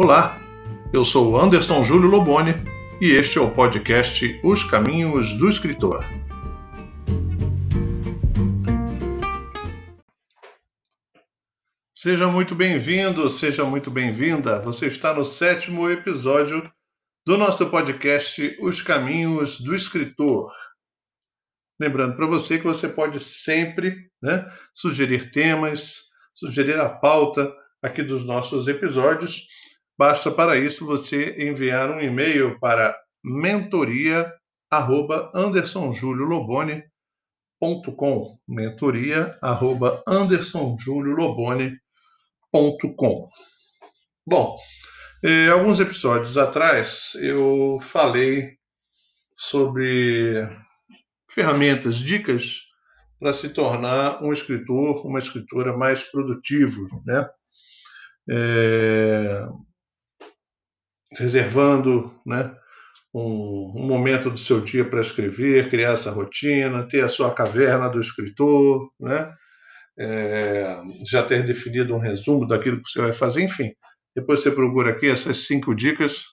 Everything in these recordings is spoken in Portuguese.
Olá, eu sou Anderson Júlio Loboni e este é o podcast Os Caminhos do Escritor. Seja muito bem-vindo, seja muito bem-vinda. Você está no sétimo episódio do nosso podcast Os Caminhos do Escritor. Lembrando para você que você pode sempre né, sugerir temas, sugerir a pauta aqui dos nossos episódios Basta para isso você enviar um e-mail para mentoria@andersonjulioloboni.com. mentoria@andersonjulioloboni.com. Bom, eh, alguns episódios atrás eu falei sobre ferramentas, dicas para se tornar um escritor, uma escritora mais produtivo, né? É, reservando né, um, um, momento do seu dia para escrever, criar essa rotina, ter a sua caverna do escritor, né, é, já ter definido um resumo daquilo que você vai fazer, enfim. Depois você procura aqui essas cinco dicas.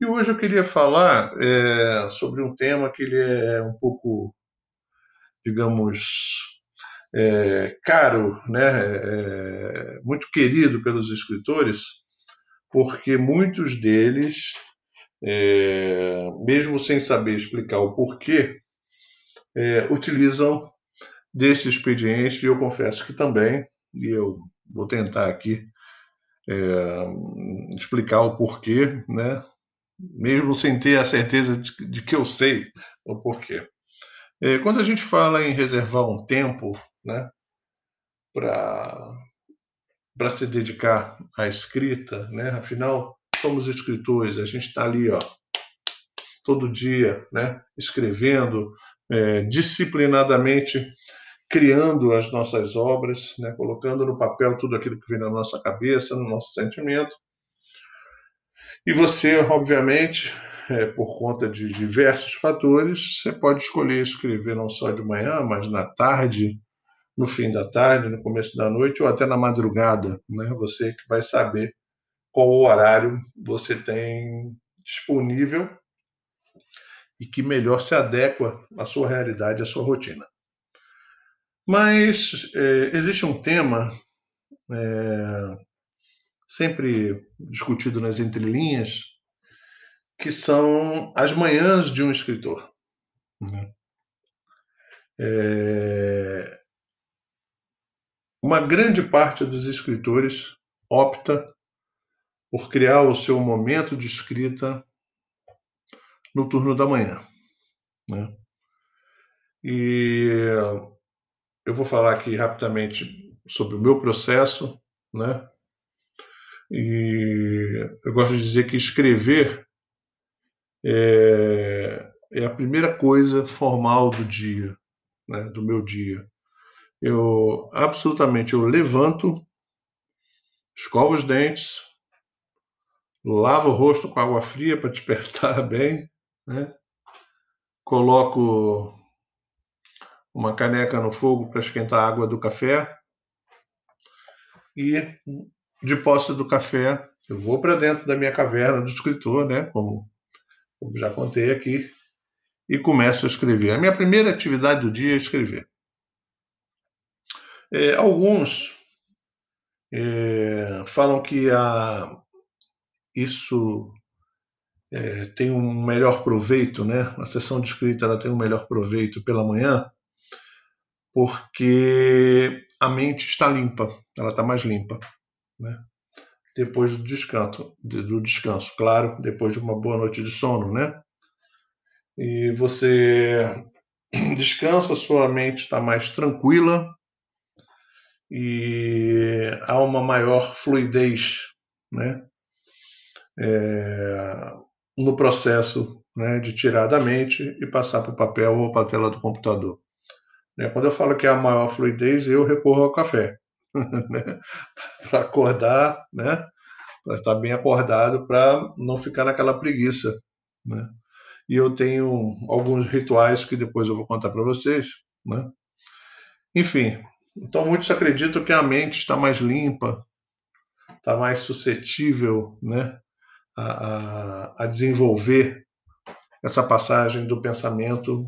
E hoje eu queria falar é, sobre um tema que ele é um pouco, digamos, é, caro, né, é, muito querido pelos escritores, porque muitos deles, é, mesmo sem saber explicar o porquê, é, utilizam desse expediente, e eu confesso que também, e eu vou tentar aqui é, explicar o porquê, né? mesmo sem ter a certeza de, de que eu sei o porquê. É, quando a gente fala em reservar um tempo né, para para se dedicar à escrita, né? Afinal, somos escritores, a gente está ali, ó, todo dia, né? Escrevendo, é, disciplinadamente criando as nossas obras, né? Colocando no papel tudo aquilo que vem na nossa cabeça, no nosso sentimento. E você, obviamente, é, por conta de diversos fatores, você pode escolher escrever não só de manhã, mas na tarde, no fim da tarde, no começo da noite ou até na madrugada, né? Você que vai saber qual horário você tem disponível e que melhor se adequa à sua realidade, à sua rotina. Mas é, existe um tema é, sempre discutido nas entrelinhas, que são as manhãs de um escritor. Né? É, uma grande parte dos escritores opta por criar o seu momento de escrita no turno da manhã. Né? E eu vou falar aqui rapidamente sobre o meu processo, né? E eu gosto de dizer que escrever é, é a primeira coisa formal do dia, né? do meu dia eu absolutamente eu levanto, escovo os dentes, lavo o rosto com água fria para despertar bem, né? coloco uma caneca no fogo para esquentar a água do café e de posse do café eu vou para dentro da minha caverna do escritor, né? Como, como já contei aqui, e começo a escrever. A minha primeira atividade do dia é escrever. É, alguns é, falam que a, isso é, tem um melhor proveito, né? A sessão de escrita ela tem um melhor proveito pela manhã, porque a mente está limpa, ela está mais limpa, né? Depois do descanso, do descanso, claro, depois de uma boa noite de sono, né? E você descansa, sua mente está mais tranquila, e há uma maior fluidez né, é, no processo né, de tirar da mente e passar para o papel ou para a tela do computador. Né, quando eu falo que há maior fluidez, eu recorro ao café né, para acordar, né, para estar bem acordado, para não ficar naquela preguiça. Né. E eu tenho alguns rituais que depois eu vou contar para vocês. Né. Enfim, então, muitos acreditam que a mente está mais limpa está mais suscetível né, a, a, a desenvolver essa passagem do pensamento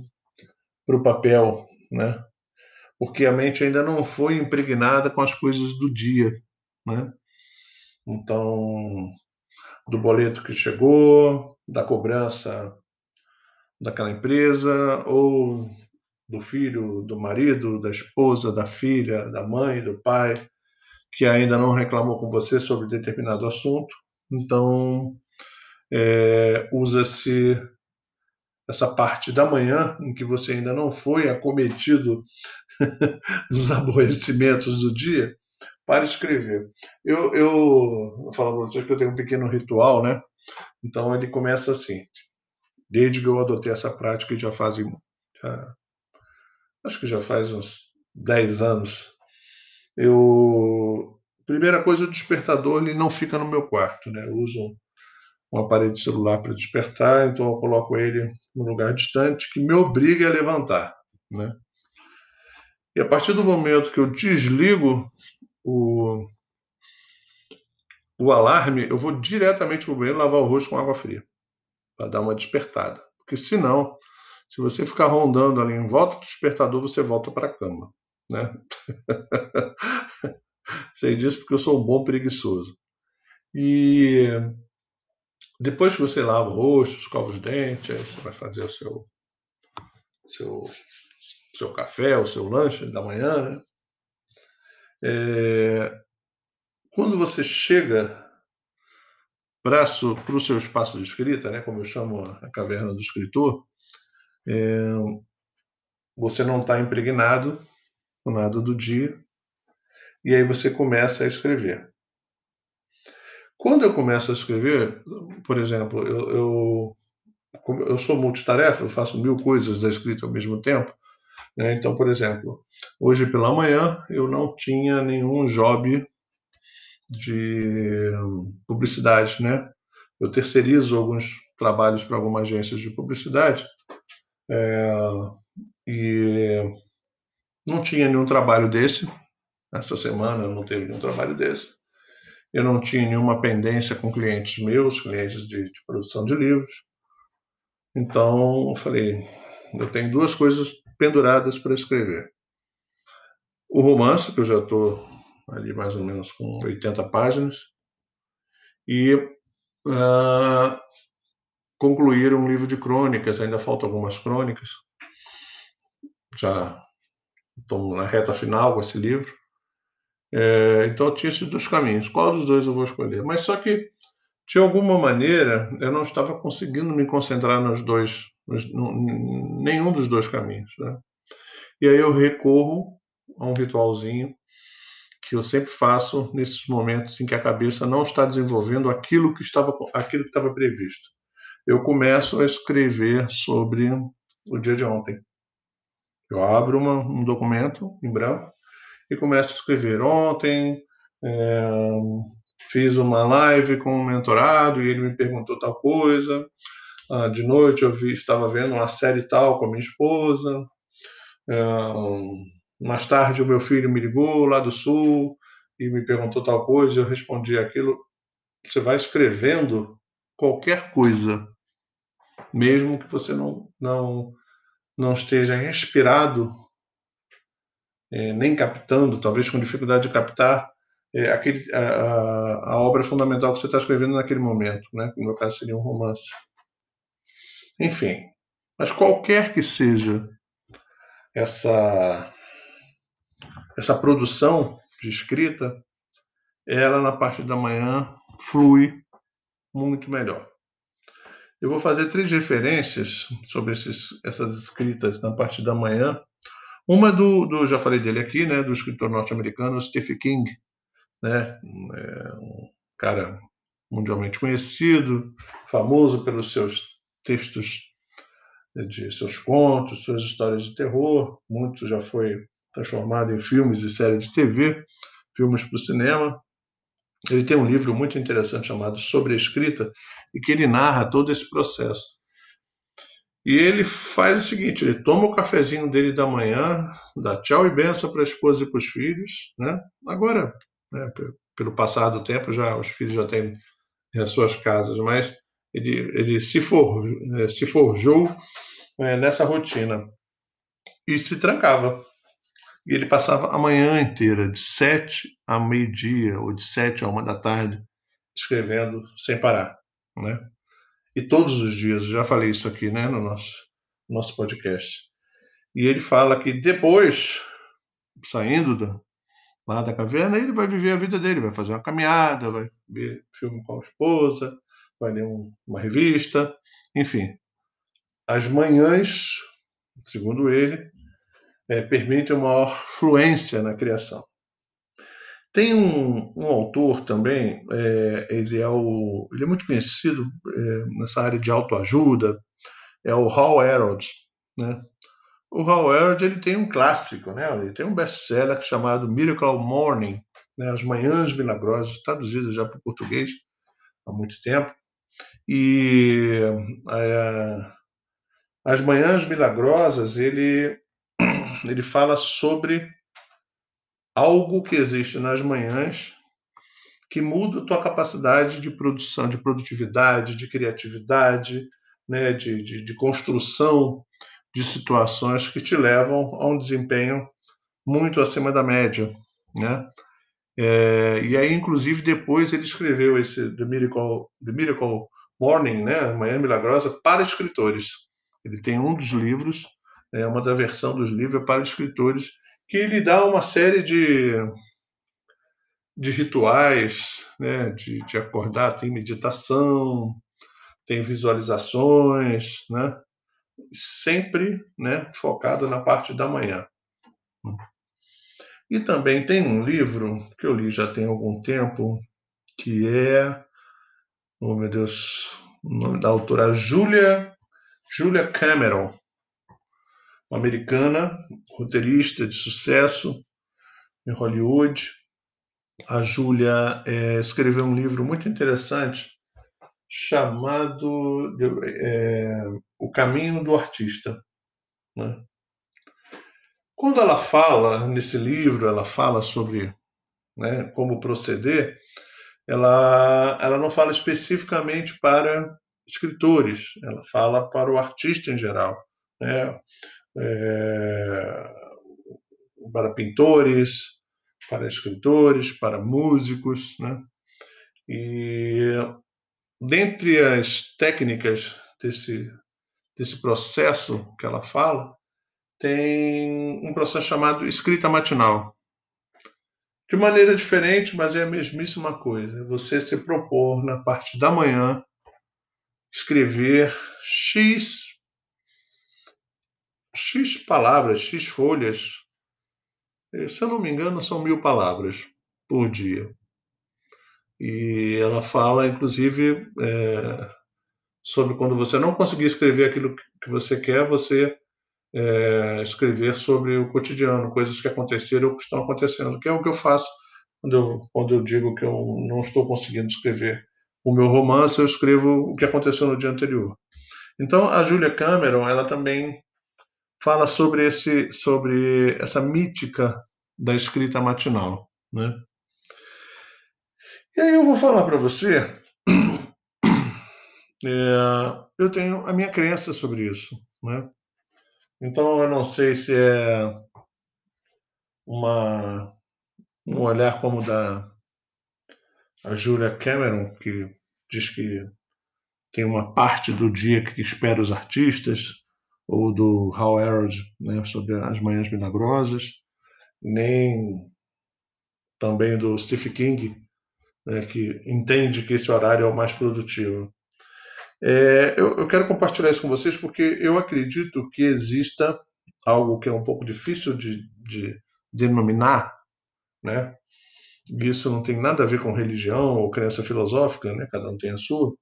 para o papel, né? Porque a mente ainda não foi impregnada com as coisas do dia, né? Então, do boleto que chegou, da cobrança daquela empresa, ou do filho, do marido, da esposa, da filha, da mãe, do pai, que ainda não reclamou com você sobre determinado assunto. Então, é, usa-se essa parte da manhã em que você ainda não foi acometido dos aborrecimentos do dia para escrever. Eu, eu falar para vocês que eu tenho um pequeno ritual, né? Então ele começa assim. Desde que eu adotei essa prática, já fazem. Acho que já faz uns 10 anos. Eu. Primeira coisa, o despertador ele não fica no meu quarto, né? Eu uso um aparelho de celular para despertar, então eu coloco ele num lugar distante que me obriga a levantar, né? E a partir do momento que eu desligo o, o alarme, eu vou diretamente para o banheiro lavar o rosto com água fria, para dar uma despertada. Porque senão, se você ficar rondando ali em volta do despertador, você volta para a cama. Né? Sei disso porque eu sou um bom preguiçoso. E depois que você lava o rosto, escova os dentes, aí você vai fazer o seu, seu, seu café, o seu lanche da manhã, né? É, quando você chega para o seu espaço de escrita, né, como eu chamo a caverna do escritor, é, você não está impregnado com nada do dia, e aí você começa a escrever. Quando eu começo a escrever, por exemplo, eu, eu, eu sou multitarefa, eu faço mil coisas da escrita ao mesmo tempo, né? Então, por exemplo, hoje pela manhã eu não tinha nenhum job de publicidade, né? Eu terceirizo alguns trabalhos para algumas agências de publicidade é, e não tinha nenhum trabalho desse. Essa semana não teve nenhum trabalho desse. Eu não tinha nenhuma pendência com clientes meus, clientes de, de produção de livros. Então, eu falei, eu tenho duas coisas penduradas para escrever. O romance, que eu já estou ali mais ou menos com 80 páginas, e uh, concluir um livro de crônicas, ainda faltam algumas crônicas, já estou na reta final com esse livro. É, então eu tinha esses dois caminhos. Qual dos dois eu vou escolher? Mas só que, de alguma maneira, eu não estava conseguindo me concentrar nos dois nenhum dos dois caminhos. Né? E aí eu recorro a um ritualzinho que eu sempre faço nesses momentos em que a cabeça não está desenvolvendo aquilo que estava, aquilo que estava previsto. Eu começo a escrever sobre o dia de ontem. Eu abro uma, um documento em branco e começo a escrever. Ontem é, fiz uma live com um mentorado e ele me perguntou tal coisa. Ah, de noite eu vi, estava vendo uma série tal com a minha esposa. Ah, mais tarde o meu filho me ligou lá do sul e me perguntou tal coisa, eu respondi aquilo. Você vai escrevendo qualquer coisa, mesmo que você não não não esteja inspirado, é, nem captando, talvez com dificuldade de captar é, aquele, a, a, obra fundamental que você está escrevendo naquele momento, né? no meu caso seria um romance. Enfim, mas qualquer que seja essa essa produção de escrita, ela na parte da manhã flui muito melhor. Eu vou fazer três referências sobre esses, essas escritas na parte da manhã. Uma do, do, já falei dele aqui, né, do escritor norte-americano Stephen King, né, é um cara mundialmente conhecido, famoso pelos seus textos de seus contos, suas histórias de terror. Muito já foi transformado em filmes e séries de TV, filmes para o cinema. Ele tem um livro muito interessante chamado Sobre a Escrita e que ele narra todo esse processo. E ele faz o seguinte: ele toma o cafezinho dele da manhã, dá tchau e benção para a esposa e para os filhos, né? Agora, né, pelo passar do tempo, já os filhos já têm as suas casas, mas ele, ele se, for, é, se forjou é, nessa rotina e se trancava. E ele passava a manhã inteira, de sete a meio-dia, ou de sete a uma da tarde, escrevendo sem parar, né? E todos os dias, já falei isso aqui, né, no nosso, nosso podcast. E ele fala que depois, saindo da, lá da caverna, ele vai viver a vida dele, vai fazer uma caminhada, vai ver filme com a esposa, vai ler um, uma revista, enfim. As manhãs, segundo ele, é, permitem uma maior fluência na criação. Tem um, um autor também, é, ele, é o, ele é muito conhecido é, nessa área de autoajuda, é o Hal Herold. Né? O Hal Herold ele tem um clássico, né? ele tem um best-seller chamado Miracle Morning, né? As Manhãs Milagrosas, traduzido já para o português há muito tempo. E é, As Manhãs Milagrosas, ele, ele fala sobre algo que existe nas manhãs que muda a tua capacidade de produção, de produtividade, de criatividade, né, de, de, de construção de situações que te levam a um desempenho muito acima da média, né? É, e aí, inclusive, depois ele escreveu esse The Miracle, The Miracle Morning, né, Manhã Milagrosa, para escritores. Ele tem um dos livros, é uma da versão dos livros para escritores que ele dá uma série de, de rituais, né, de, de acordar, tem meditação, tem visualizações, né, sempre né, focado na parte da manhã. E também tem um livro que eu li já tem algum tempo, que é, oh meu Deus, o nome da autora Julia, Julia Cameron, americana, roteirista de sucesso em Hollywood. A Júlia é, escreveu um livro muito interessante chamado é, O Caminho do Artista. Né? Quando ela fala nesse livro, ela fala sobre né, como proceder, ela, ela não fala especificamente para escritores, ela fala para o artista em geral. Né? É, para pintores, para escritores, para músicos, né? E dentre as técnicas desse desse processo que ela fala, tem um processo chamado escrita matinal. De maneira diferente, mas é a mesmíssima coisa. Você se propor na parte da manhã escrever X X palavras, X folhas. Se eu não me engano, são mil palavras por dia. E ela fala, inclusive, é, sobre quando você não conseguir escrever aquilo que você quer, você é, escrever sobre o cotidiano, coisas que aconteceram ou que estão acontecendo, que é o que eu faço quando eu, quando eu digo que eu não estou conseguindo escrever o meu romance, eu escrevo o que aconteceu no dia anterior. Então, a Julia Cameron, ela também fala sobre esse sobre essa mítica da escrita matinal, né? E aí eu vou falar para você, é, eu tenho a minha crença sobre isso, né? Então eu não sei se é uma um olhar como da a Julia Cameron que diz que tem uma parte do dia que espera os artistas, ou do Hal Herold né, sobre as Manhãs Milagrosas, nem também do Stephen King, né, que entende que esse horário é o mais produtivo. É, eu, eu, quero compartilhar isso com vocês porque eu acredito que exista algo que é um pouco difícil de, de denominar, né? Isso não tem nada a ver com religião ou crença filosófica, né? Cada um tem a sua.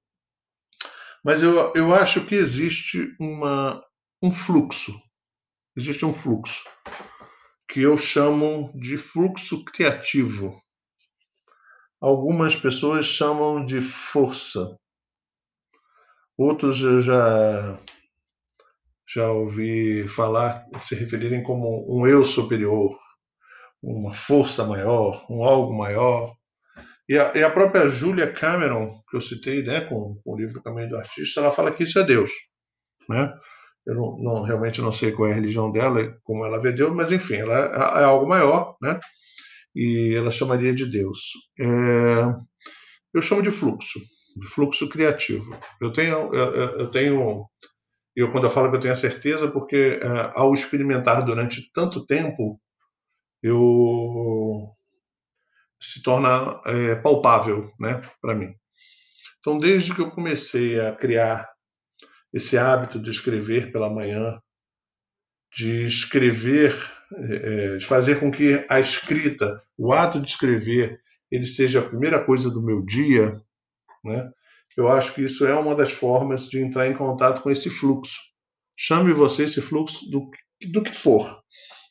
Mas eu, eu acho que existe uma um fluxo. Existe um fluxo que eu chamo de fluxo criativo. Algumas pessoas chamam de força. Outros eu já já ouvi falar, se referirem como um eu superior, uma força maior, um algo maior. E a, e a própria Julia Cameron, que eu citei né, com, com o livro Caminho do Artista, ela fala que isso é Deus. Né? Eu não, não, realmente não sei qual é a religião dela, como ela vê Deus, mas enfim, ela é, é algo maior, né? E ela chamaria de Deus. É, eu chamo de fluxo, de fluxo criativo. Eu tenho, eu, eu tenho, eu quando eu falo que eu tenho a certeza, porque é, ao experimentar durante tanto tempo, eu se torna é, palpável, né, para mim. Então, desde que eu comecei a criar esse hábito de escrever pela manhã, de escrever, é, de fazer com que a escrita, o ato de escrever, ele seja a primeira coisa do meu dia, né? Eu acho que isso é uma das formas de entrar em contato com esse fluxo. Chame você esse fluxo do, do que for.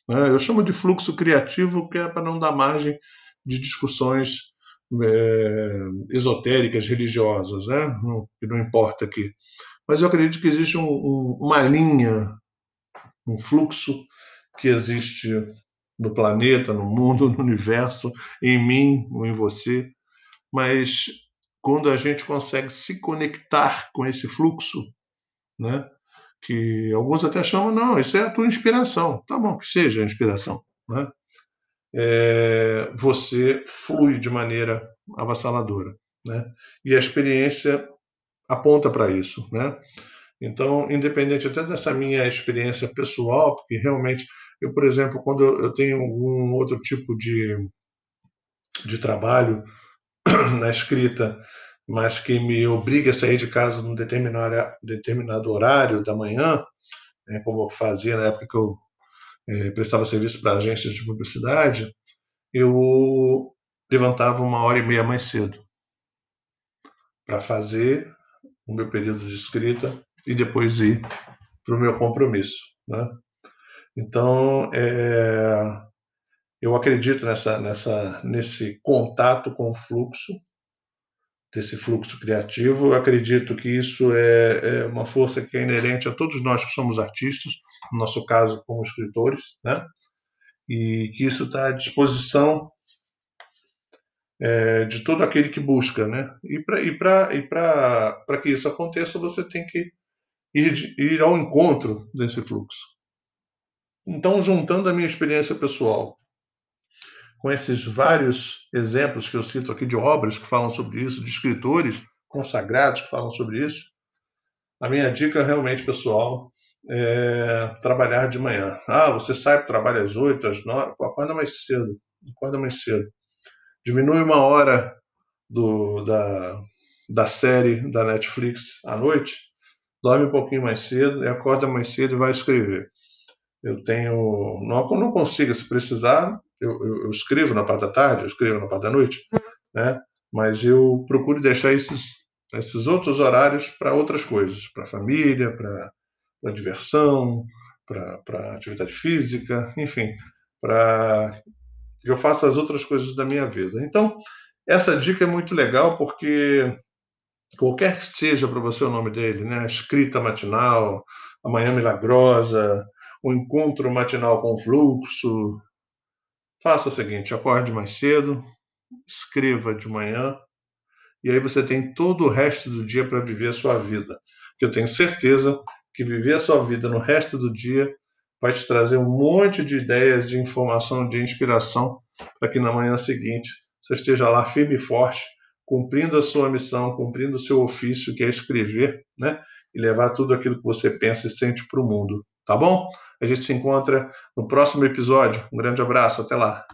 Né? Eu chamo de fluxo criativo, que é para não dar margem de discussões é, esotéricas, religiosas, né? Não, que não importa aqui mas eu acredito que existe um, um, uma linha, um fluxo que existe no planeta, no mundo, no universo, em mim ou em você, mas quando a gente consegue se conectar com esse fluxo, né? Que alguns até chamam, não, isso é a tua inspiração. Tá bom, que seja a inspiração, né? É, você flui de maneira avassaladora, né? E a experiência aponta para isso, né? Então, independente até dessa minha experiência pessoal, porque realmente eu, por exemplo, quando eu tenho algum outro tipo de, de trabalho na escrita, mas que me obriga a sair de casa num determinado, determinado horário da manhã, né, como eu fazia na época que eu é, prestava serviço para agências de publicidade, eu levantava uma hora e meia mais cedo para fazer o meu período de escrita e depois ir para o meu compromisso. Né? Então, é, eu acredito nessa, nessa, nesse contato com o fluxo, desse fluxo criativo. Eu acredito que isso é, é, uma força que é inerente a todos nós que somos artistas, no nosso caso, como escritores, né? e que isso está à disposição é, de todo aquele que busca, né? E para e para que isso aconteça, você tem que ir, ir ao encontro desse fluxo. Então, juntando a minha experiência pessoal com esses vários exemplos que eu cito aqui de obras que falam sobre isso, de escritores consagrados que falam sobre isso, a minha dica realmente pessoal é trabalhar de manhã. Ah, você sai para trabalho às oito, às nove, acorda mais cedo, acorda mais cedo diminui uma hora do, da, da série da Netflix à noite, dorme um pouquinho mais cedo e acorda mais cedo e vai escrever. Eu tenho. Não, não consigo, se precisar, eu, eu, eu, escrevo na parte da tarde, eu escrevo na parte da noite, né? mas eu procuro deixar esses, esses outros horários para outras coisas, para a família, para diversão, para atividade física, enfim, para eu faço as outras coisas da minha vida. Então, essa dica é muito legal porque qualquer que seja para você o nome dele, né? Escrita matinal, a manhã milagrosa, o encontro matinal com fluxo. Faça o seguinte: acorde mais cedo, escreva de manhã, e aí você tem todo o resto do dia para viver a sua vida. Que eu tenho certeza que viver a sua vida no resto do dia vai te trazer um monte de ideias, de informação, de inspiração, para que na manhã seguinte você esteja lá firme e forte, cumprindo a sua missão, cumprindo o seu ofício, que é escrever, né? E levar tudo aquilo que você pensa e sente para o mundo. Tá bom? A gente se encontra no próximo episódio. Um grande abraço, até lá.